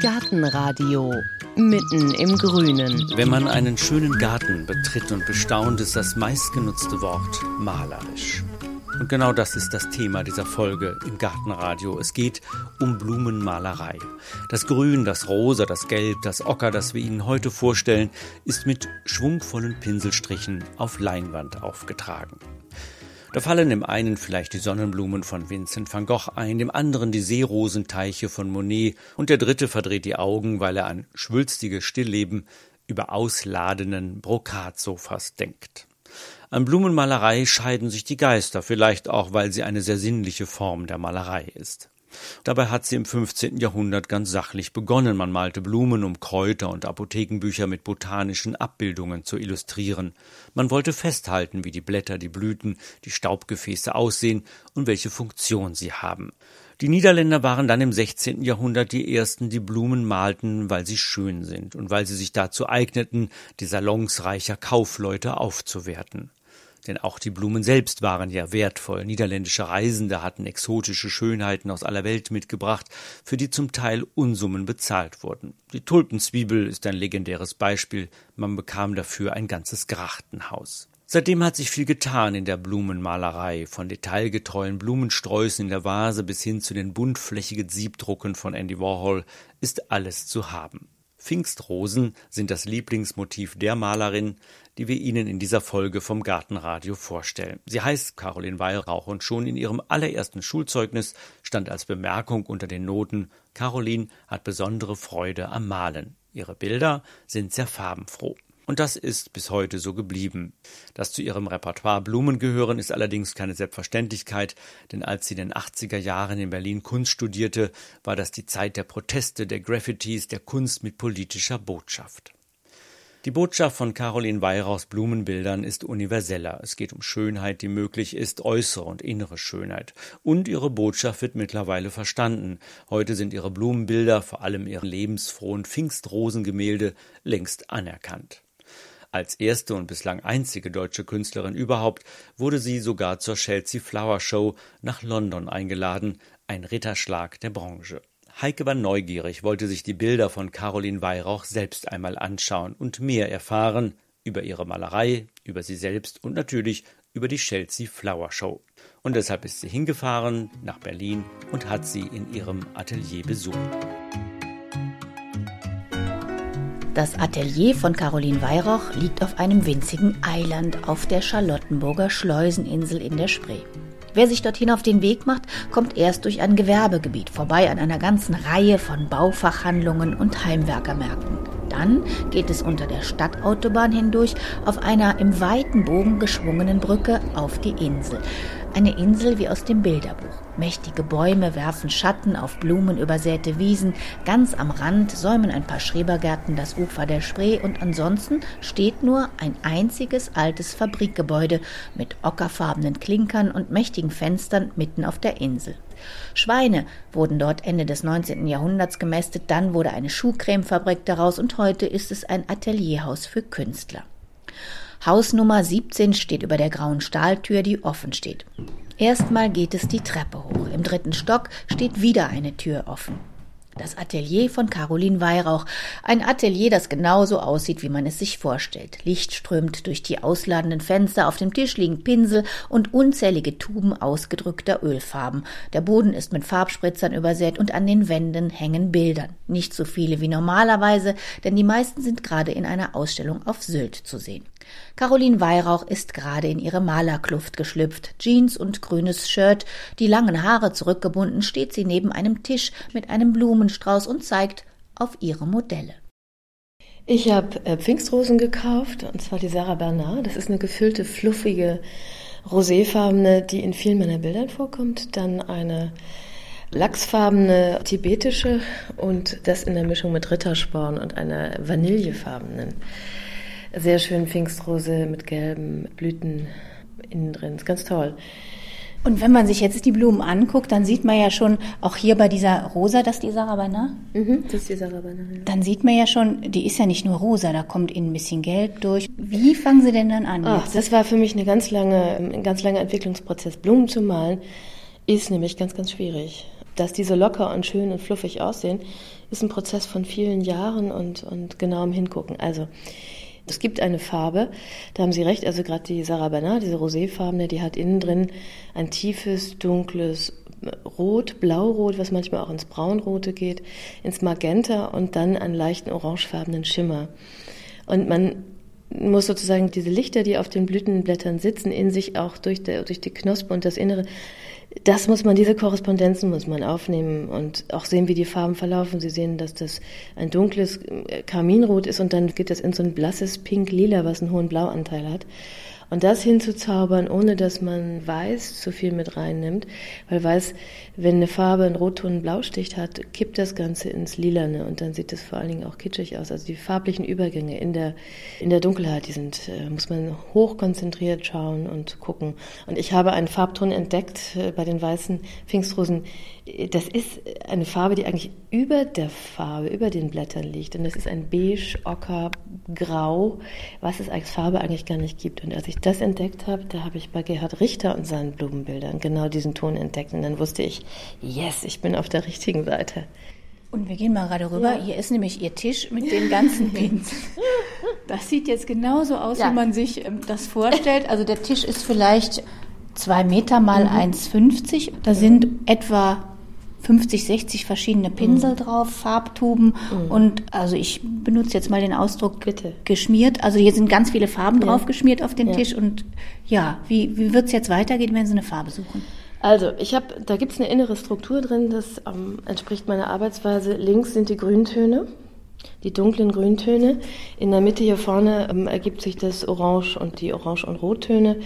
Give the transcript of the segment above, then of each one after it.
Gartenradio mitten im Grünen. Wenn man einen schönen Garten betritt und bestaunt, ist das meistgenutzte Wort malerisch. Und genau das ist das Thema dieser Folge im Gartenradio. Es geht um Blumenmalerei. Das Grün, das Rosa, das Gelb, das Ocker, das wir Ihnen heute vorstellen, ist mit schwungvollen Pinselstrichen auf Leinwand aufgetragen. Da fallen dem einen vielleicht die Sonnenblumen von Vincent van Gogh ein, dem anderen die Seerosenteiche von Monet und der dritte verdreht die Augen, weil er an schwülstige Stillleben über ausladenden Brokatsofas denkt. An Blumenmalerei scheiden sich die Geister, vielleicht auch, weil sie eine sehr sinnliche Form der Malerei ist. Dabei hat sie im 15. Jahrhundert ganz sachlich begonnen. Man malte Blumen, um Kräuter und Apothekenbücher mit botanischen Abbildungen zu illustrieren. Man wollte festhalten, wie die Blätter, die Blüten, die Staubgefäße aussehen und welche Funktion sie haben. Die Niederländer waren dann im 16. Jahrhundert die ersten, die Blumen malten, weil sie schön sind und weil sie sich dazu eigneten, die Salons reicher Kaufleute aufzuwerten. Denn auch die Blumen selbst waren ja wertvoll. Niederländische Reisende hatten exotische Schönheiten aus aller Welt mitgebracht, für die zum Teil Unsummen bezahlt wurden. Die Tulpenzwiebel ist ein legendäres Beispiel. Man bekam dafür ein ganzes Grachtenhaus. Seitdem hat sich viel getan in der Blumenmalerei, von detailgetreuen Blumensträußen in der Vase bis hin zu den buntflächigen Siebdrucken von Andy Warhol ist alles zu haben. Pfingstrosen sind das Lieblingsmotiv der Malerin, die wir Ihnen in dieser Folge vom Gartenradio vorstellen. Sie heißt Caroline Weihrauch und schon in ihrem allerersten Schulzeugnis stand als Bemerkung unter den Noten Caroline hat besondere Freude am Malen. Ihre Bilder sind sehr farbenfroh. Und das ist bis heute so geblieben. Dass zu ihrem Repertoire Blumen gehören, ist allerdings keine Selbstverständlichkeit, denn als sie in den 80er Jahren in Berlin Kunst studierte, war das die Zeit der Proteste, der Graffitis, der Kunst mit politischer Botschaft. Die Botschaft von Caroline Weyrauchs Blumenbildern ist universeller. Es geht um Schönheit, die möglich ist, äußere und innere Schönheit. Und ihre Botschaft wird mittlerweile verstanden. Heute sind ihre Blumenbilder, vor allem ihre lebensfrohen Pfingstrosengemälde, längst anerkannt. Als erste und bislang einzige deutsche Künstlerin überhaupt wurde sie sogar zur Chelsea Flower Show nach London eingeladen, ein Ritterschlag der Branche. Heike war neugierig, wollte sich die Bilder von Caroline Weihrauch selbst einmal anschauen und mehr erfahren über ihre Malerei, über sie selbst und natürlich über die Chelsea Flower Show. Und deshalb ist sie hingefahren nach Berlin und hat sie in ihrem Atelier besucht. Das Atelier von Caroline Weihrauch liegt auf einem winzigen Eiland auf der Charlottenburger Schleuseninsel in der Spree. Wer sich dorthin auf den Weg macht, kommt erst durch ein Gewerbegebiet vorbei an einer ganzen Reihe von Baufachhandlungen und Heimwerkermärkten. Dann geht es unter der Stadtautobahn hindurch auf einer im weiten Bogen geschwungenen Brücke auf die Insel. Eine Insel wie aus dem Bilderbuch. Mächtige Bäume werfen Schatten auf blumenübersäte Wiesen. Ganz am Rand säumen ein paar Schrebergärten das Ufer der Spree und ansonsten steht nur ein einziges altes Fabrikgebäude mit ockerfarbenen Klinkern und mächtigen Fenstern mitten auf der Insel. Schweine wurden dort Ende des 19. Jahrhunderts gemästet, dann wurde eine Schuhcremefabrik daraus und heute ist es ein Atelierhaus für Künstler. Hausnummer 17 steht über der grauen Stahltür, die offen steht. Erstmal geht es die Treppe hoch. Im dritten Stock steht wieder eine Tür offen. Das Atelier von Caroline Weihrauch. Ein Atelier, das genauso aussieht, wie man es sich vorstellt. Licht strömt durch die ausladenden Fenster, auf dem Tisch liegen Pinsel und unzählige Tuben ausgedrückter Ölfarben. Der Boden ist mit Farbspritzern übersät und an den Wänden hängen Bilder. Nicht so viele wie normalerweise, denn die meisten sind gerade in einer Ausstellung auf Sylt zu sehen. Caroline Weihrauch ist gerade in ihre Malerkluft geschlüpft. Jeans und grünes Shirt, die langen Haare zurückgebunden, steht sie neben einem Tisch mit einem Blumenstrauß und zeigt auf ihre Modelle. Ich habe äh, Pfingstrosen gekauft, und zwar die Sarah Bernard. Das ist eine gefüllte, fluffige, roséfarbene, die in vielen meiner Bildern vorkommt. Dann eine lachsfarbene tibetische und das in der Mischung mit Rittersporn und einer vanillefarbenen sehr schön Pfingstrose mit gelben Blüten innen drin. Ist ganz toll. Und wenn man sich jetzt die Blumen anguckt, dann sieht man ja schon, auch hier bei dieser Rosa, das ist die Sarabana? Mhm, das ist die Sarabana, ja. Dann sieht man ja schon, die ist ja nicht nur rosa, da kommt innen ein bisschen Gelb durch. Wie fangen Sie denn dann an? Ach, das war für mich eine ganz lange, ein ganz langer Entwicklungsprozess. Blumen zu malen ist nämlich ganz, ganz schwierig. dass die so locker und schön und fluffig aussehen, ist ein Prozess von vielen Jahren und, und genauem Hingucken. Also, es gibt eine Farbe, da haben Sie recht, also gerade die Sarah Bernard, diese roséfarbene, die hat innen drin ein tiefes, dunkles Rot, Blaurot, was manchmal auch ins Braunrote geht, ins Magenta und dann einen leichten orangefarbenen Schimmer. Und man muss sozusagen diese Lichter, die auf den Blütenblättern sitzen, in sich auch durch, der, durch die Knospe und das Innere das muss man, diese Korrespondenzen muss man aufnehmen und auch sehen, wie die Farben verlaufen. Sie sehen, dass das ein dunkles äh, Karminrot ist und dann geht das in so ein blasses Pink-Lila, was einen hohen Blauanteil hat. Und das hinzuzaubern, ohne dass man Weiß zu viel mit reinnimmt, weil Weiß, wenn eine Farbe einen Rotton Blausticht hat, kippt das Ganze ins Lilane und dann sieht es vor allen Dingen auch kitschig aus. Also die farblichen Übergänge in der, in der Dunkelheit, die sind, äh, muss man hochkonzentriert schauen und gucken. Und ich habe einen Farbton entdeckt äh, bei den weißen Pfingstrosen, das ist eine Farbe, die eigentlich über der Farbe, über den Blättern liegt. Und das ist ein beige, ocker, grau, was es als Farbe eigentlich gar nicht gibt. Und als ich das entdeckt habe, da habe ich bei Gerhard Richter und seinen Blumenbildern genau diesen Ton entdeckt. Und dann wusste ich, yes, ich bin auf der richtigen Seite. Und wir gehen mal gerade rüber. Ja. Hier ist nämlich Ihr Tisch mit den ganzen Pins. Das sieht jetzt genauso aus, ja. wie man sich ähm, das vorstellt. Also der Tisch ist vielleicht zwei Meter mal mhm. 1,50. Da sind etwa 50, 60 verschiedene Pinsel mhm. drauf, Farbtuben mhm. und also ich benutze jetzt mal den Ausdruck Bitte. geschmiert. Also hier sind ganz viele Farben ja. drauf geschmiert auf den ja. Tisch und ja, wie, wie wird es jetzt weitergehen, wenn Sie eine Farbe suchen? Also, ich habe, da gibt es eine innere Struktur drin, das ähm, entspricht meiner Arbeitsweise. Links sind die Grüntöne, die dunklen Grüntöne. In der Mitte hier vorne ähm, ergibt sich das Orange und die Orange- und Rottöne.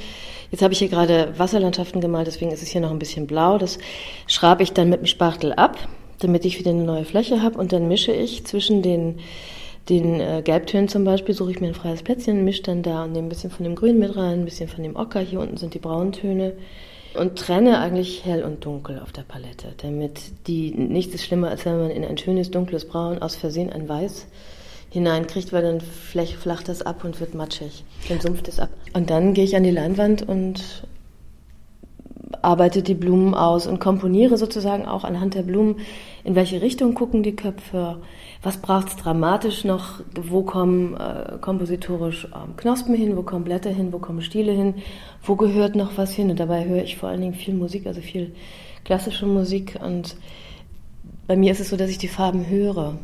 Jetzt habe ich hier gerade Wasserlandschaften gemalt, deswegen ist es hier noch ein bisschen blau. Das schrabe ich dann mit dem Spachtel ab, damit ich wieder eine neue Fläche habe. Und dann mische ich zwischen den, den äh, Gelbtönen zum Beispiel, suche ich mir ein freies Plätzchen, mische dann da und nehme ein bisschen von dem Grün mit rein, ein bisschen von dem Ocker. Hier unten sind die Brauntöne und trenne eigentlich hell und dunkel auf der Palette, damit die nichts ist schlimmer, als wenn man in ein schönes dunkles Braun aus Versehen ein Weiß hineinkriegt, weil dann flacht das ab und wird matschig, dann sumpft es ab. Und dann gehe ich an die Leinwand und arbeite die Blumen aus und komponiere sozusagen auch anhand der Blumen, in welche Richtung gucken die Köpfe, was braucht es dramatisch noch, wo kommen äh, kompositorisch ähm, Knospen hin, wo kommen Blätter hin, wo kommen Stiele hin, wo gehört noch was hin. Und dabei höre ich vor allen Dingen viel Musik, also viel klassische Musik. Und bei mir ist es so, dass ich die Farben höre.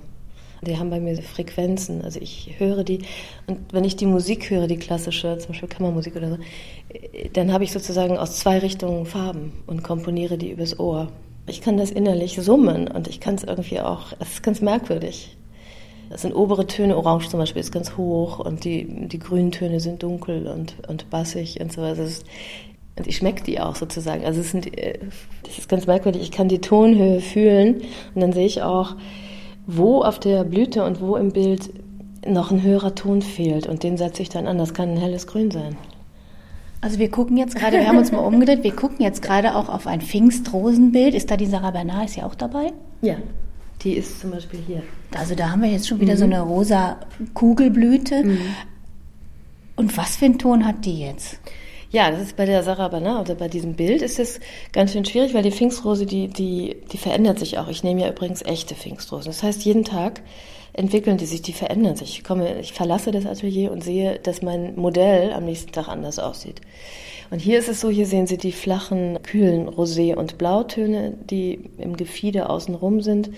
Die haben bei mir Frequenzen. Also ich höre die. Und wenn ich die Musik höre, die klassische, zum Beispiel Kammermusik oder so, dann habe ich sozusagen aus zwei Richtungen Farben und komponiere die übers Ohr. Ich kann das innerlich summen und ich kann es irgendwie auch, es ist ganz merkwürdig. Das sind obere Töne, Orange zum Beispiel ist ganz hoch und die, die grünen Töne sind dunkel und, und bassig und so weiter. Und ich schmecke die auch sozusagen. Also es sind, äh, das ist ganz merkwürdig. Ich kann die Tonhöhe fühlen und dann sehe ich auch, wo auf der Blüte und wo im Bild noch ein höherer Ton fehlt. Und den setze ich dann an. Das kann ein helles Grün sein. Also wir gucken jetzt gerade, wir haben uns mal umgedreht, wir gucken jetzt gerade auch auf ein Pfingstrosenbild. Ist da die Sarah Bernard, ist ja auch dabei? Ja, die ist zum Beispiel hier. Also da haben wir jetzt schon wieder mhm. so eine rosa Kugelblüte. Mhm. Und was für einen Ton hat die jetzt? Ja, das ist bei der Sarah Bernard oder bei diesem Bild ist es ganz schön schwierig, weil die Pfingstrose, die, die, die verändert sich auch. Ich nehme ja übrigens echte Pfingstrosen. Das heißt, jeden Tag entwickeln die sich, die verändern sich. Ich komme, ich verlasse das Atelier und sehe, dass mein Modell am nächsten Tag anders aussieht. Und hier ist es so, hier sehen Sie die flachen, kühlen Rosé- und Blautöne, die im Gefieder außenrum sind.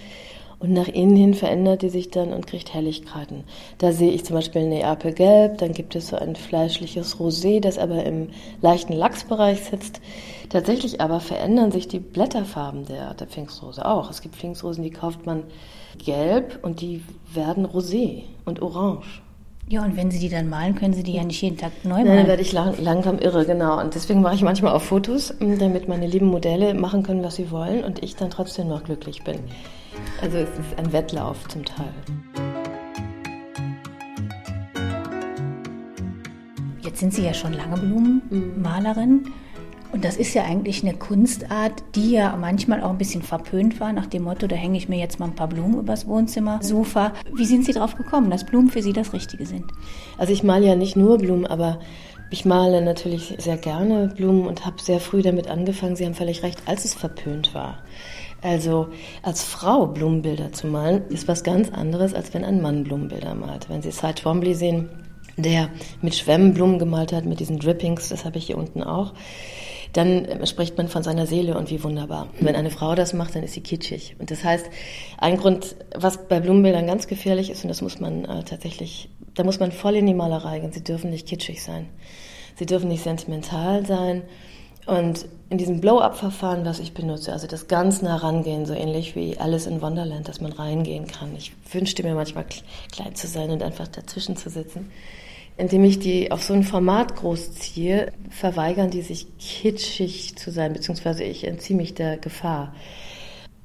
Und nach innen hin verändert die sich dann und kriegt Helligkeiten. Da sehe ich zum Beispiel Neapelgelb, dann gibt es so ein fleischliches Rosé, das aber im leichten Lachsbereich sitzt. Tatsächlich aber verändern sich die Blätterfarben der, der Pfingstrose auch. Es gibt Pfingstrosen, die kauft man gelb und die werden rosé und orange. Ja, und wenn Sie die dann malen, können Sie die ja nicht jeden Tag neu malen. Nein, dann werde ich lang, langsam irre, genau. Und deswegen mache ich manchmal auch Fotos, damit meine lieben Modelle machen können, was sie wollen und ich dann trotzdem noch glücklich bin. Also es ist ein Wettlauf zum Teil. Jetzt sind Sie ja schon lange Blumenmalerin. Und das ist ja eigentlich eine Kunstart, die ja manchmal auch ein bisschen verpönt war, nach dem Motto, da hänge ich mir jetzt mal ein paar Blumen übers Wohnzimmer-Sofa. Wie sind Sie darauf gekommen, dass Blumen für Sie das Richtige sind? Also ich male ja nicht nur Blumen, aber ich male natürlich sehr gerne Blumen und habe sehr früh damit angefangen. Sie haben völlig recht, als es verpönt war Also als Frau Blumenbilder zu malen, ist was ganz anderes, als wenn ein Mann Blumenbilder malt. Wenn Sie Cy Twombly sehen, der mit Schwämmen Blumen gemalt hat, mit diesen Drippings, das habe ich hier unten auch, dann spricht man von seiner Seele und wie wunderbar. Wenn eine Frau das macht, dann ist sie kitschig. Und das heißt, ein Grund, was bei Blumenbildern ganz gefährlich ist, und das muss man äh, tatsächlich, da muss man voll in die Malerei gehen, sie dürfen nicht kitschig sein. Sie dürfen nicht sentimental sein. Und in diesem Blow-up-Verfahren, was ich benutze, also das ganz nah rangehen, so ähnlich wie Alice in Wonderland, dass man reingehen kann. Ich wünschte mir manchmal klein zu sein und einfach dazwischen zu sitzen. Indem ich die auf so ein Format großziehe, verweigern die sich kitschig zu sein, beziehungsweise ich entziehe mich der Gefahr.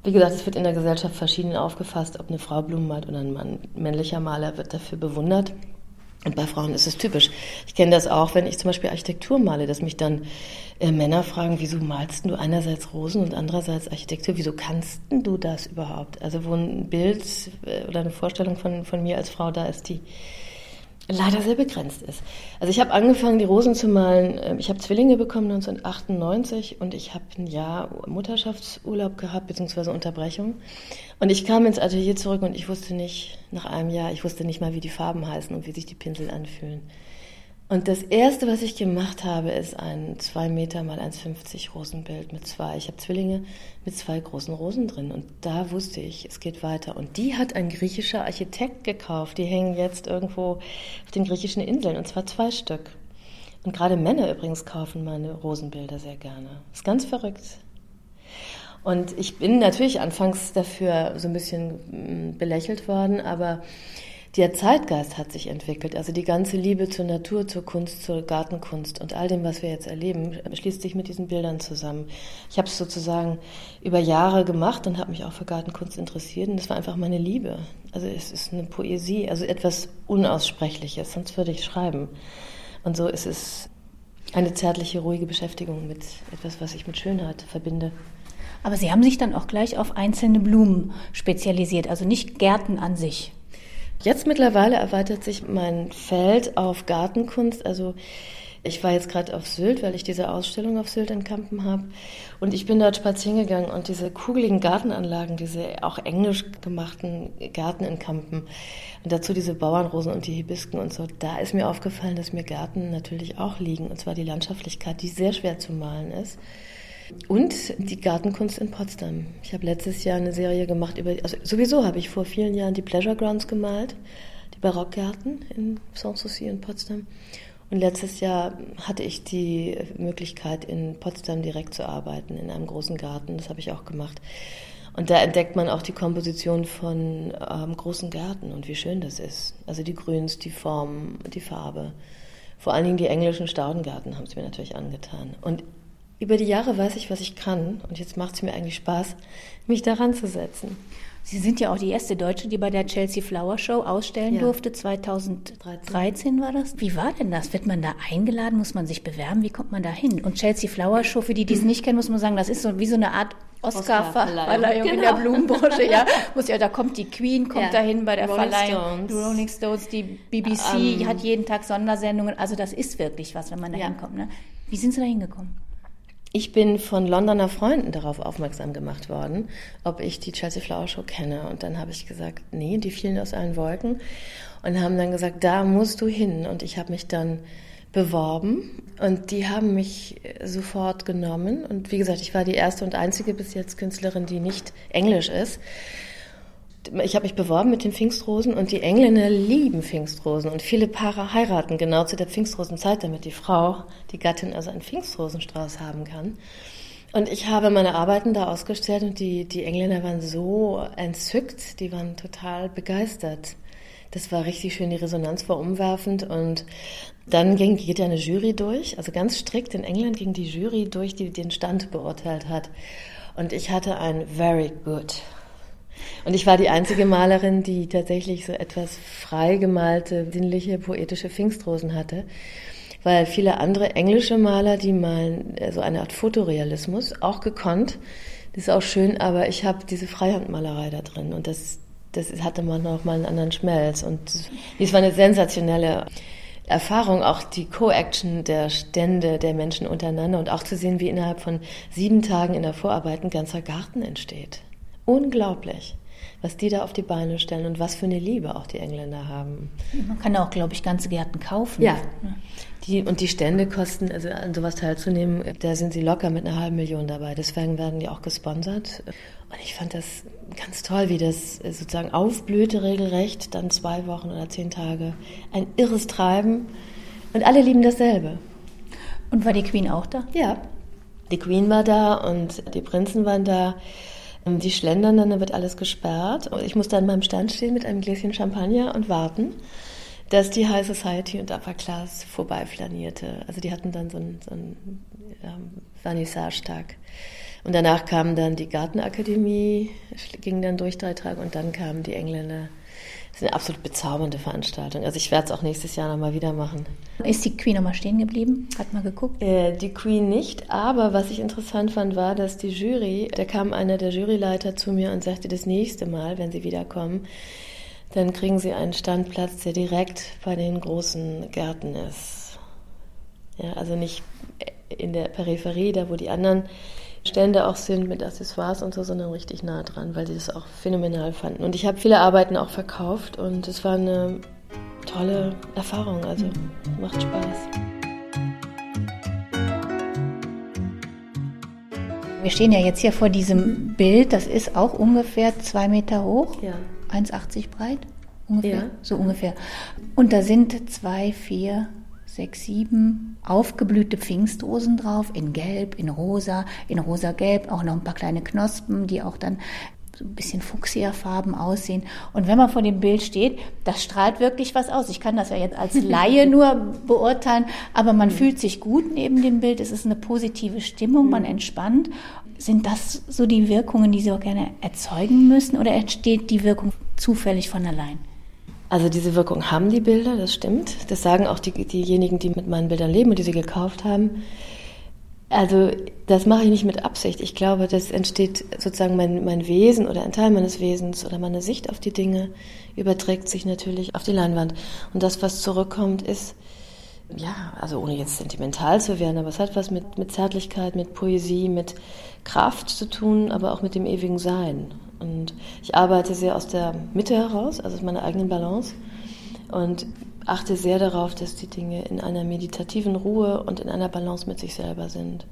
Wie gesagt, es wird in der Gesellschaft verschieden aufgefasst, ob eine Frau Blumen malt oder ein Mann. Männlicher Maler wird dafür bewundert. Und bei Frauen ist es typisch. Ich kenne das auch, wenn ich zum Beispiel Architektur male, dass mich dann äh, Männer fragen, wieso malst du einerseits Rosen und andererseits Architektur? Wieso kannst du das überhaupt? Also wo ein Bild äh, oder eine Vorstellung von, von mir als Frau da ist, die leider sehr begrenzt ist. Also ich habe angefangen, die Rosen zu malen. Ähm, ich habe Zwillinge bekommen 1998 und ich habe ein Jahr Mutterschaftsurlaub gehabt, beziehungsweise Unterbrechung. Und ich kam ins Atelier zurück und ich wusste nicht, nach einem Jahr, ich wusste nicht mal, wie die Farben heißen und wie sich die Pinsel anfühlen. Und das erste, was ich gemacht habe, ist ein 2 Meter mal 1,50 Rosenbild mit zwei. Ich habe Zwillinge mit zwei großen Rosen drin. Und da wusste ich, es geht weiter. Und die hat ein griechischer Architekt gekauft. Die hängen jetzt irgendwo auf den griechischen Inseln. Und zwar zwei Stück. Und gerade Männer übrigens kaufen meine Rosenbilder sehr gerne. Ist ganz verrückt. Und ich bin natürlich anfangs dafür so ein bisschen mm, belächelt worden, aber der Zeitgeist hat sich entwickelt. Also die ganze Liebe zur Natur, zur Kunst, zur Gartenkunst und all dem, was wir jetzt erleben, schließt sich mit diesen Bildern zusammen. Ich habe es sozusagen über Jahre gemacht und habe mich auch für Gartenkunst interessiert und es war einfach meine Liebe. Also es ist eine Poesie, also etwas Unaussprechliches, sonst würde ich schreiben. Und so ist es eine zärtliche, ruhige Beschäftigung mit etwas, was ich mit Schönheit verbinde. Aber Sie haben sich dann auch gleich auf einzelne Blumen spezialisiert, also nicht Gärten an sich. Jetzt mittlerweile erweitert sich mein Feld auf Gartenkunst. Also ich war jetzt gerade auf Sylt, weil ich diese Ausstellung auf Sylt in Kampen habe. Und ich bin dort spazieren gegangen und diese kugeligen Gartenanlagen, diese auch englisch gemachten Gärten in Kampen und dazu diese Bauernrosen und die Hibisken und so, da ist mir aufgefallen, dass mir Gärten natürlich auch liegen. Und zwar die Landschaftlichkeit, die sehr schwer zu malen ist. Und die Gartenkunst in Potsdam. Ich habe letztes Jahr eine Serie gemacht über, also sowieso habe ich vor vielen Jahren die Pleasure Grounds gemalt, die Barockgärten in Sanssouci in Potsdam. Und letztes Jahr hatte ich die Möglichkeit, in Potsdam direkt zu arbeiten, in einem großen Garten. Das habe ich auch gemacht. Und da entdeckt man auch die Komposition von ähm, großen Gärten und wie schön das ist. Also die Grüns, die Form, die Farbe. Vor allen Dingen die englischen Staudengärten haben es mir natürlich angetan. Und über die Jahre weiß ich, was ich kann und jetzt macht es mir eigentlich Spaß, mich daran zu setzen. Sie sind ja auch die erste Deutsche, die bei der Chelsea Flower Show ausstellen ja. durfte. 2013 war das. Wie war denn das? Wird man da eingeladen? Muss man sich bewerben? Wie kommt man da hin? Und Chelsea Flower Show, für die, die es nicht kennen, muss man sagen, das ist so wie so eine Art Oscar-Verleihung genau. in der Blumenbranche. Ja, muss ja, da kommt die Queen, kommt ja. dahin bei der Rolling Verleihung. Stones. Rolling Stones, die BBC um, ähm. hat jeden Tag Sondersendungen. Also das ist wirklich was, wenn man da hinkommt. Ne? Wie sind Sie da hingekommen? Ich bin von Londoner Freunden darauf aufmerksam gemacht worden, ob ich die Chelsea Flower Show kenne. Und dann habe ich gesagt, nee, die fielen aus allen Wolken. Und haben dann gesagt, da musst du hin. Und ich habe mich dann beworben und die haben mich sofort genommen. Und wie gesagt, ich war die erste und einzige bis jetzt Künstlerin, die nicht Englisch ist ich habe mich beworben mit den Pfingstrosen und die Engländer lieben Pfingstrosen und viele Paare heiraten genau zu der Pfingstrosenzeit, damit die Frau, die Gattin also einen Pfingstrosenstrauß haben kann. Und ich habe meine Arbeiten da ausgestellt und die, die Engländer waren so entzückt, die waren total begeistert. Das war richtig schön, die Resonanz war umwerfend und dann ging, geht ja eine Jury durch, also ganz strikt in England ging die Jury durch, die den Stand beurteilt hat. Und ich hatte ein very good und ich war die einzige Malerin, die tatsächlich so etwas frei gemalte, sinnliche, poetische Pfingstrosen hatte. Weil viele andere englische Maler, die malen äh, so eine Art Fotorealismus, auch gekonnt. Das ist auch schön, aber ich habe diese Freihandmalerei da drin und das, das hatte man noch mal einen anderen Schmelz. Und es war eine sensationelle Erfahrung, auch die Co-Action der Stände der Menschen untereinander und auch zu sehen, wie innerhalb von sieben Tagen in der Vorarbeit ein ganzer Garten entsteht. unglaublich, was die da auf die Beine stellen und was für eine Liebe auch die Engländer haben. Man kann auch, glaube ich, ganze Gärten kaufen. Ja. Die, und die Stände kosten, also an sowas teilzunehmen, da sind sie locker mit einer halben Million dabei. Deswegen werden die auch gesponsert. Und ich fand das ganz toll, wie das sozusagen aufblühte regelrecht, dann zwei Wochen oder zehn Tage. Ein irres Treiben. Und alle lieben dasselbe. Und war die Queen auch da? Ja. Die Queen war da und die Prinzen waren da. Die schlendern dann, da wird alles gesperrt. Ich musste an meinem Stand stehen mit einem Gläschen Champagner und warten, dass die High Society und Upper Class vorbeiflanierte. Also die hatten dann so einen, so einen ähm, Vernissage-Tag. Und danach kam dann die Gartenakademie, ging dann durch drei Tage und dann kamen die Engländer. Das ist eine absolut bezaubernde Veranstaltung. Also ich werde es auch nächstes Jahr nochmal wieder machen. Ist die Queen nochmal stehen geblieben? Hat mal geguckt? Äh, die Queen nicht, aber was ich interessant fand, war, dass die Jury, da kam einer der Juryleiter zu mir und sagte, das nächste Mal, wenn sie wiederkommen, dann kriegen sie einen Standplatz, der direkt bei den großen Gärten ist. Ja, also nicht in der Peripherie, da wo die anderen Stände auch sind mit Accessoires und so, sondern richtig nah dran, weil sie das auch phänomenal fanden. Und ich habe viele Arbeiten auch verkauft und es war eine tolle Erfahrung, also macht Spaß. Wir stehen ja jetzt hier vor diesem Bild, das ist auch ungefähr zwei Meter hoch, Ja. 1,80 breit, ungefähr, Ja. so ungefähr. Und da sind zwei, vier, sechs, sieben aufgeblühte Pfingstrosen drauf, in Gelb, in Rosa, in Rosa-Gelb, auch noch ein paar kleine Knospen, die auch dann so ein bisschen fuchsia-farben aussehen. Und wenn man vor dem Bild steht, das strahlt wirklich was aus. Ich kann das ja jetzt als Laie nur beurteilen, aber man fühlt sich gut neben dem Bild. Es ist eine positive Stimmung, man entspannt. Sind das so die Wirkungen, die Sie auch gerne erzeugen müssen oder entsteht die Wirkung zufällig von allein? Also diese Wirkung haben die Bilder, das stimmt. Das sagen auch die, diejenigen, die mit meinen Bildern leben und die sie gekauft haben. Also das mache ich nicht mit Absicht. Ich glaube, das entsteht sozusagen mein, mein Wesen oder ein Teil meines Wesens oder meine Sicht auf die Dinge überträgt sich natürlich auf die Leinwand. Und das, was zurückkommt, ist, ja, also ohne jetzt sentimental zu werden, aber es hat was mit, mit Zärtlichkeit, mit Poesie, mit Kraft zu tun, aber auch mit dem ewigen Sein. Und ich arbeite sehr aus der Mitte heraus, also aus meiner eigenen Balance und achte sehr darauf, dass die Dinge in einer meditativen Ruhe und in einer Balance mit sich selber sind.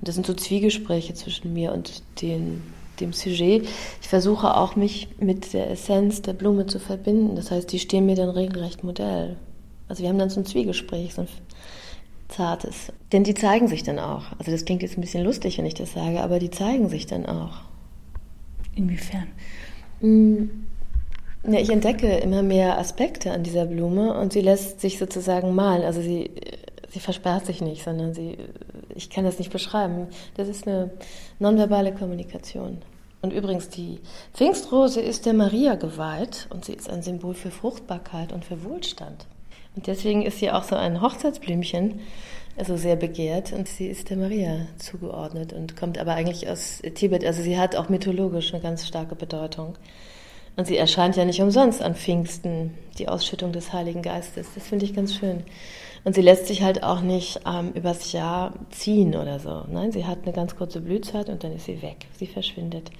Und das sind so Zwiegespräche zwischen mir und den, dem Sujet. Ich versuche auch, mich mit der Essenz der Blume zu verbinden. Das heißt, die stehen mir dann regelrecht Modell. Also wir haben dann so ein Zwiegespräch, so ein zartes. Denn die zeigen sich dann auch. Also das klingt jetzt ein bisschen lustig, wenn ich das sage, aber die zeigen sich dann auch. Inwiefern? Ja, ich entdecke immer mehr Aspekte an dieser Blume und sie lässt sich sozusagen malen. Also sie, sie versperrt sich nicht, sondern sie, ich kann das nicht beschreiben. Das ist eine nonverbale Kommunikation. Und übrigens, die Pfingstrose ist der Maria geweiht und sie ist ein Symbol für Fruchtbarkeit und für Wohlstand. Und deswegen ist sie auch so ein Hochzeitsblümchen, also sehr begehrt und sie ist der Maria zugeordnet und kommt aber eigentlich aus Tibet. Also sie hat auch mythologisch eine ganz starke Bedeutung. Und sie erscheint ja nicht umsonst an Pfingsten, die Ausschüttung des Heiligen Geistes. Das finde ich ganz schön. Und sie lässt sich halt auch nicht ähm, übers Jahr ziehen oder so. Nein, sie hat eine ganz kurze Blühzeit und dann ist sie weg. Sie verschwindet.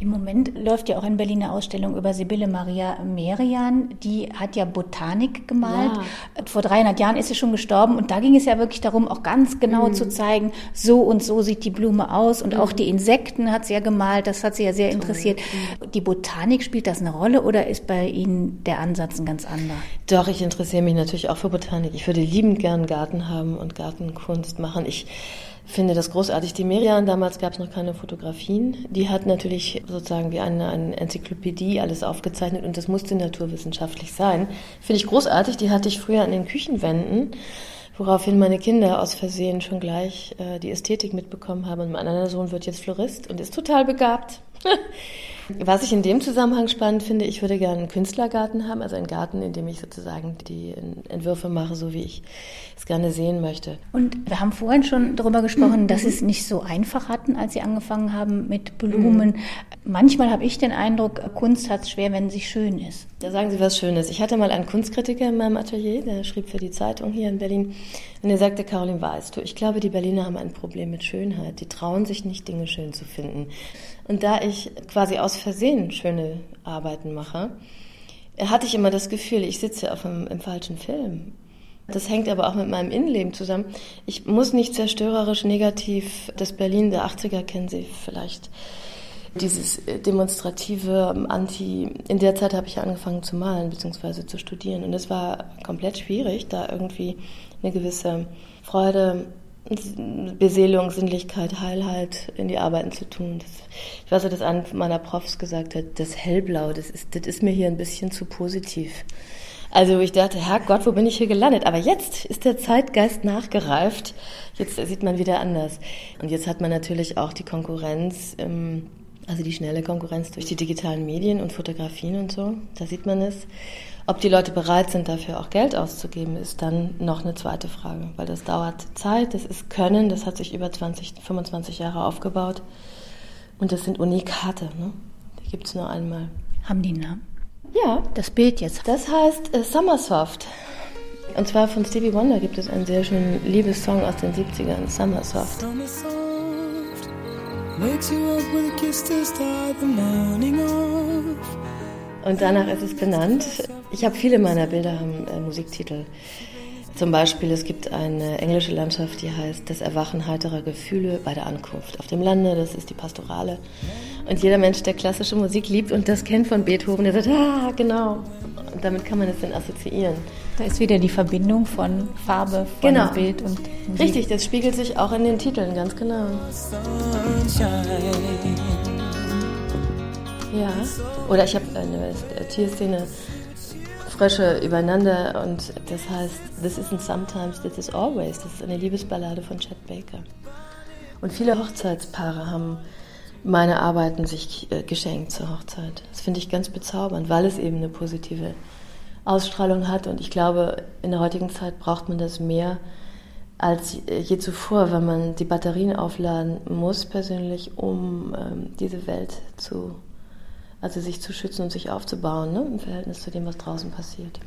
Im Moment läuft ja auch in Berlin eine Ausstellung über Sibylle Maria Merian. Die hat ja Botanik gemalt. Ja. Vor 300 Jahren ist sie schon gestorben und da ging es ja wirklich darum, auch ganz genau Mhm. zu zeigen, so und so sieht die Blume aus und auch die Insekten hat sie ja gemalt. Das hat sie ja sehr interessiert. Mhm. Die Botanik spielt das eine Rolle oder ist bei Ihnen der Ansatz ein ganz anderer? Doch, ich interessiere mich natürlich auch für Botanik. Ich würde liebend gern Garten haben und Gartenkunst machen. Ich finde das großartig. Die Merian, damals gab es noch keine Fotografien, die hat natürlich sozusagen wie eine, eine Enzyklopädie alles aufgezeichnet und das musste naturwissenschaftlich sein. Finde ich großartig. Die hatte ich früher an den Küchenwänden, woraufhin meine Kinder aus Versehen schon gleich äh, die Ästhetik mitbekommen haben. Und mein anderer Sohn wird jetzt Florist und ist total begabt. Was ich in dem Zusammenhang spannend finde, ich würde gerne einen Künstlergarten haben, also einen Garten, in dem ich sozusagen die Entwürfe mache, so wie ich es gerne sehen möchte. Und wir haben vorhin schon darüber gesprochen, dass Sie es nicht so einfach hatten, als Sie angefangen haben mit Blumen. Manchmal habe ich den Eindruck, Kunst hat es schwer, wenn sie schön ist. Da sagen Sie was Schönes. Ich hatte mal einen Kunstkritiker in meinem Atelier, der schrieb für die Zeitung hier in Berlin. Und er sagte, Caroline, weißt du, ich glaube, die Berliner haben ein Problem mit Schönheit. Die trauen sich nicht, Dinge schön zu finden. Und da ich quasi aus Versehen schöne Arbeiten mache, hatte ich immer das Gefühl, ich sitze auf einem, im falschen Film. Das hängt aber auch mit meinem Innenleben zusammen. Ich muss nicht zerstörerisch negativ das Berlin der 80er kennen Sie vielleicht dieses äh, demonstrative ähm, Anti, in der Zeit habe ich angefangen zu malen bzw. zu studieren und es war komplett schwierig, da irgendwie eine gewisse Freude, Beseelung, Sinnlichkeit, Heilheit in die Arbeiten zu tun. Das, ich weiß dass einer meiner Profs gesagt hat, das Hellblau, das ist, das ist mir hier ein bisschen zu positiv. Also ich dachte, Herrgott, wo bin ich hier gelandet? Aber jetzt ist der Zeitgeist nachgereift. Jetzt sieht man wieder anders. Und jetzt hat man natürlich auch die Konkurrenz im also die schnelle Konkurrenz durch die digitalen Medien und Fotografien und so, da sieht man es. Ob die Leute bereit sind, dafür auch Geld auszugeben, ist dann noch eine zweite Frage, weil das dauert Zeit, das ist Können, das hat sich über 20, 25 Jahre aufgebaut und das sind Unikate, ne? die gibt es nur einmal. Haben die einen Namen? Ja. Das Bild jetzt? Das heißt äh, Summersoft. Und zwar von Stevie Wonder gibt es einen sehr schönen Liebessong aus den 70ern, Summersoft. Summersoft. Und danach ist es benannt. Ich habe viele meiner Bilder haben äh, Musiktitel. Zum Beispiel, es gibt eine englische Landschaft, die heißt Das Erwachen heiterer Gefühle bei der Ankunft auf dem Lande. Das ist die Pastorale. Und jeder Mensch, der klassische Musik liebt und das kennt von Beethoven, der sagt, ah, genau. Und damit kann man es dann assoziieren. Da ist wieder die Verbindung von Farbe, von genau. Bild und Musik. Richtig, das spiegelt sich auch in den Titeln, ganz genau. Ja, oder ich habe eine Tierszene, Frösche übereinander und das heißt, this isn't sometimes, this is always. Das ist eine Liebesballade von Chad Baker. Und viele Hochzeitspaare haben meine Arbeiten sich äh, geschenkt zur Hochzeit. Das finde ich ganz bezaubernd, weil es eben eine positive Ausstrahlung hat. Und ich glaube, in der heutigen Zeit braucht man das mehr als je zuvor, wenn man die Batterien aufladen muss persönlich, um ähm, diese Welt zu, also sich zu schützen und sich aufzubauen, ne, im Verhältnis zu dem, was draußen passiert.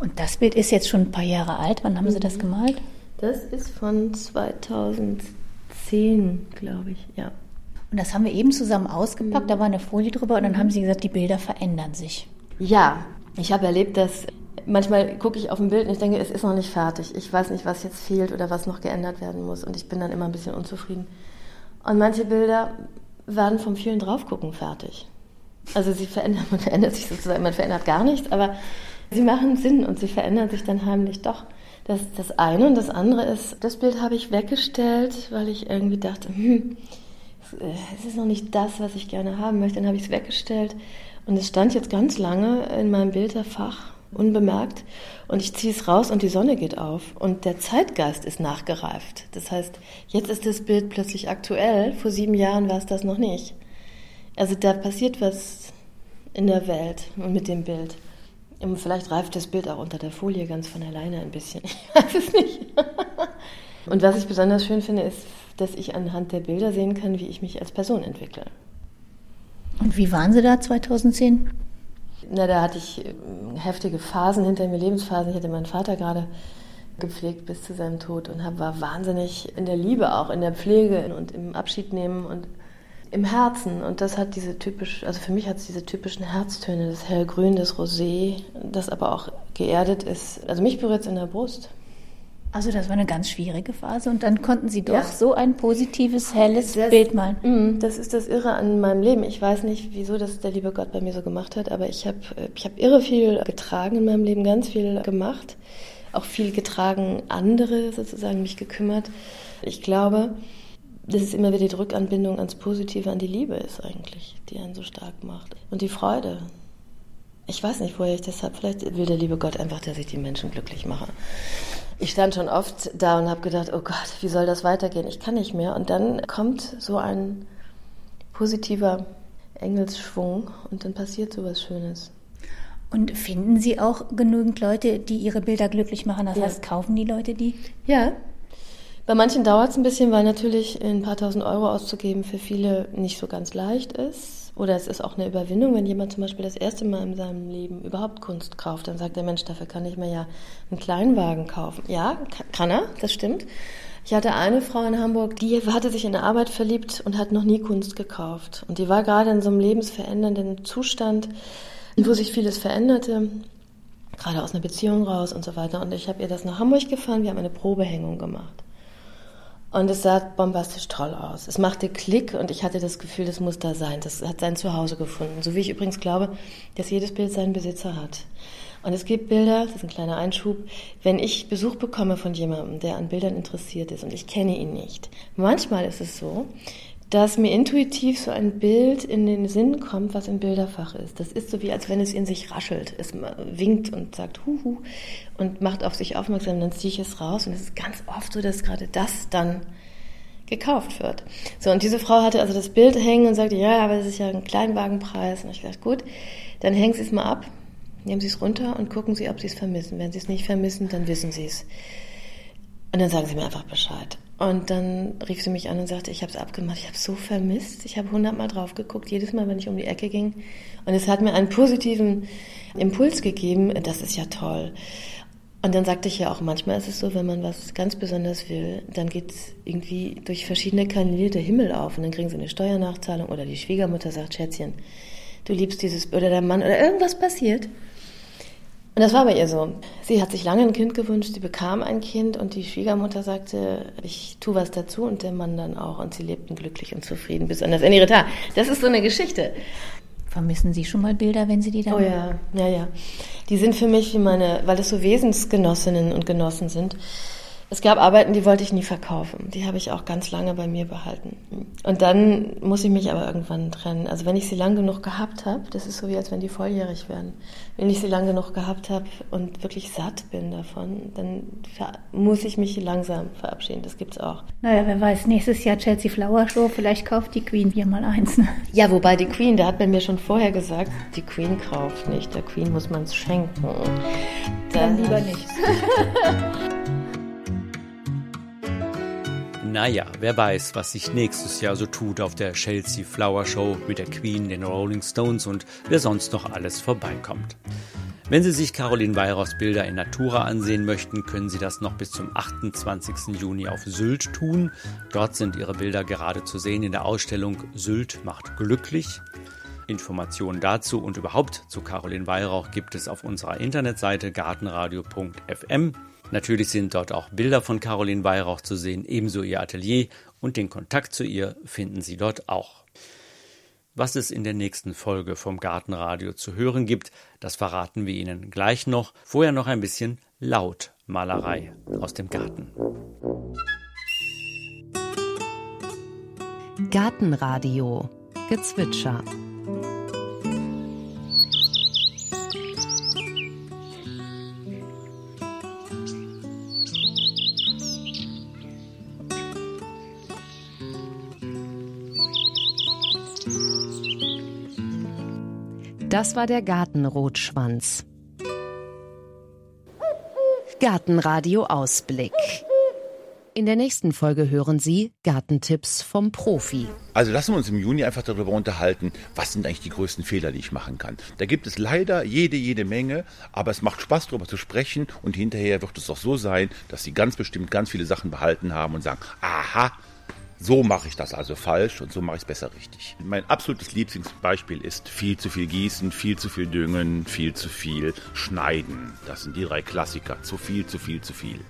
Und das Bild ist jetzt schon ein paar Jahre alt. Wann haben mhm. Sie das mhm. gemalt? Das ist von 2010, glaube ich, ja. Und das haben wir eben zusammen ausgepackt, mhm. da war eine Folie drüber und dann haben Sie gesagt, die Bilder verändern sich. Ja, ich habe erlebt, dass manchmal gucke ich auf ein Bild und ich denke, es ist noch nicht fertig. Ich weiß nicht, was jetzt fehlt oder was noch geändert werden muss. Und ich bin dann immer ein bisschen unzufrieden. Und manche Bilder werden vom vielen Draufgucken fertig. Also sie verändern, man verändert sich sozusagen, man verändert gar nichts, aber sie machen Sinn und sie verändern sich dann heimlich doch. Das ist das eine. Und das andere ist, das Bild habe ich weggestellt, weil ich irgendwie dachte, hm, es ist noch nicht das, was ich gerne haben möchte. Dann habe ich es weggestellt und es stand jetzt ganz lange in meinem Bilderfach unbemerkt und ich ziehe es raus und die Sonne geht auf und der Zeitgeist ist nachgereift. Das heißt, jetzt ist das Bild plötzlich aktuell. Vor sieben Jahren war es das noch nicht. Also da passiert was in der Welt und mit dem Bild. Und vielleicht reift das Bild auch unter der Folie ganz von alleine ein bisschen. Ich weiß es nicht. Und was ich besonders schön finde, ist, dass ich anhand der Bilder sehen kann, wie ich mich als Person entwickle. Und wie waren Sie da 2010? Na, da hatte ich äh, heftige Phasen hinter mir, Lebensphasen. Ich hatte meinen Vater gerade gepflegt bis zu seinem Tod und war wahnsinnig in der Liebe auch, in der Pflege und im Abschied nehmen und im Herzen. Und das hat diese typisch, also für mich hat es diese typischen Herztöne, das Hellgrün, das Rosé, das aber auch geerdet ist. Also mich berührt es in der Brust. Also das war eine ganz schwierige Phase und dann konnten Sie doch ja. so ein positives, helles das, Bild malen. Mm, das ist das Irre an meinem Leben. Ich weiß nicht, wieso das der liebe Gott bei mir so gemacht hat, aber ich habe ich hab irre viel getragen in meinem Leben, ganz viel gemacht, auch viel getragen, andere sozusagen mich gekümmert. Ich glaube, dass es immer wieder die Rückanbindung ans Positive, an die Liebe ist eigentlich, die einen so stark macht. Und die Freude. Ich weiß nicht, woher ich das habe. Vielleicht will der liebe Gott einfach, dass ich die Menschen glücklich mache ich stand schon oft da und habe gedacht, oh Gott, wie soll das weitergehen? Ich kann nicht mehr. Und dann kommt so ein positiver Engelsschwung und dann passiert so was Schönes. Und finden Sie auch genügend Leute, die Ihre Bilder glücklich machen? Das ja. heißt, kaufen die Leute die? Ja. Bei manchen dauert es ein bisschen, weil natürlich ein paar tausend Euro auszugeben für viele nicht so ganz leicht ist. Oder es ist auch eine Überwindung, wenn jemand zum Beispiel das erste Mal in seinem Leben überhaupt Kunst kauft, dann sagt der Mensch, dafür kann ich mir ja einen Kleinwagen kaufen. Ja, kann er, das stimmt. Ich hatte eine Frau in Hamburg, die hatte sich in der Arbeit verliebt und hat noch nie Kunst gekauft. Und die war gerade in so einem lebensverändernden Zustand, wo sich vieles veränderte, gerade aus einer Beziehung raus und so weiter. Und ich habe ihr das nach Hamburg gefahren, wir haben eine Probehängung gemacht. Und es sah bombastisch toll aus. Es machte Klick und ich hatte das Gefühl, das muss da sein. Das hat sein Zuhause gefunden. So wie ich übrigens glaube, dass jedes Bild seinen Besitzer hat. Und es gibt Bilder, das ist ein kleiner Einschub, wenn ich Besuch bekomme von jemandem, der an Bildern interessiert ist und ich kenne ihn nicht. Manchmal ist es so, dass mir intuitiv so ein Bild in den Sinn kommt, was im Bilderfach ist. Das ist so wie, als wenn es in sich raschelt. Es winkt und sagt Huhu und macht auf sich aufmerksam, dann ziehe ich es raus. Und es ist ganz oft so, dass gerade das dann gekauft wird. So, und diese Frau hatte also das Bild hängen und sagte, ja, aber das ist ja ein Kleinwagenpreis. Und ich dachte, gut, dann hängen Sie es mal ab, nehmen Sie es runter und gucken Sie, ob Sie es vermissen. Wenn Sie es nicht vermissen, dann wissen Sie es. Und dann sagen Sie mir einfach Bescheid. Und dann rief sie mich an und sagte, ich habe es abgemacht, ich habe so vermisst. Ich habe hundertmal drauf geguckt, jedes Mal, wenn ich um die Ecke ging. Und es hat mir einen positiven Impuls gegeben, das ist ja toll. Und dann sagte ich ja auch, manchmal ist es so, wenn man was ganz besonders will, dann geht es irgendwie durch verschiedene Kanäle der Himmel auf und dann kriegen sie eine Steuernachzahlung oder die Schwiegermutter sagt, Schätzchen, du liebst dieses, oder der Mann, oder irgendwas passiert. Und das war bei ihr so. Sie hat sich lange ein Kind gewünscht, sie bekam ein Kind und die Schwiegermutter sagte, ich tue was dazu und der Mann dann auch. Und sie lebten glücklich und zufrieden bis an das Ende ihrer Tage. Das ist so eine Geschichte. Vermissen Sie schon mal Bilder, wenn Sie die dann? Oh ja, ja, ja. Die sind für mich wie meine, weil das so Wesensgenossinnen und Genossen sind. Es gab Arbeiten, die wollte ich nie verkaufen. Die habe ich auch ganz lange bei mir behalten. Und dann muss ich mich aber irgendwann trennen. Also wenn ich sie lang genug gehabt habe, das ist so wie als wenn die volljährig werden. Wenn ich sie lang genug gehabt habe und wirklich satt bin davon, dann muss ich mich langsam verabschieden. Das gibt's auch. Naja, wer weiß, nächstes Jahr Chelsea Flower Show, vielleicht kauft die Queen hier mal eins. Ne? Ja, wobei die Queen, der hat bei mir schon vorher gesagt, die Queen kauft nicht. Der Queen muss man es schenken. Dann lieber nicht. Naja, wer weiß, was sich nächstes Jahr so tut auf der Chelsea Flower Show mit der Queen, den Rolling Stones und wer sonst noch alles vorbeikommt. Wenn Sie sich Caroline Weyrauchs Bilder in Natura ansehen möchten, können Sie das noch bis zum 28. Juni auf Sylt tun. Dort sind Ihre Bilder gerade zu sehen in der Ausstellung Sylt macht glücklich. Informationen dazu und überhaupt zu Caroline Weihrauch gibt es auf unserer Internetseite gartenradio.fm. Natürlich sind dort auch Bilder von Caroline Weihrauch zu sehen, ebenso ihr Atelier und den Kontakt zu ihr finden Sie dort auch. Was es in der nächsten Folge vom Gartenradio zu hören gibt, das verraten wir Ihnen gleich noch. Vorher noch ein bisschen Lautmalerei aus dem Garten. Gartenradio Gezwitscher Das war der Gartenrotschwanz. Gartenradio Ausblick. In der nächsten Folge hören Sie Gartentipps vom Profi. Also lassen wir uns im Juni einfach darüber unterhalten, was sind eigentlich die größten Fehler, die ich machen kann. Da gibt es leider jede, jede Menge, aber es macht Spaß darüber zu sprechen und hinterher wird es auch so sein, dass Sie ganz bestimmt ganz viele Sachen behalten haben und sagen, aha, so mache ich das also falsch und so mache ich es besser richtig. Mein absolutes Lieblingsbeispiel ist viel zu viel gießen, viel zu viel düngen, viel zu viel schneiden. Das sind die drei Klassiker. Zu viel, zu viel, zu viel.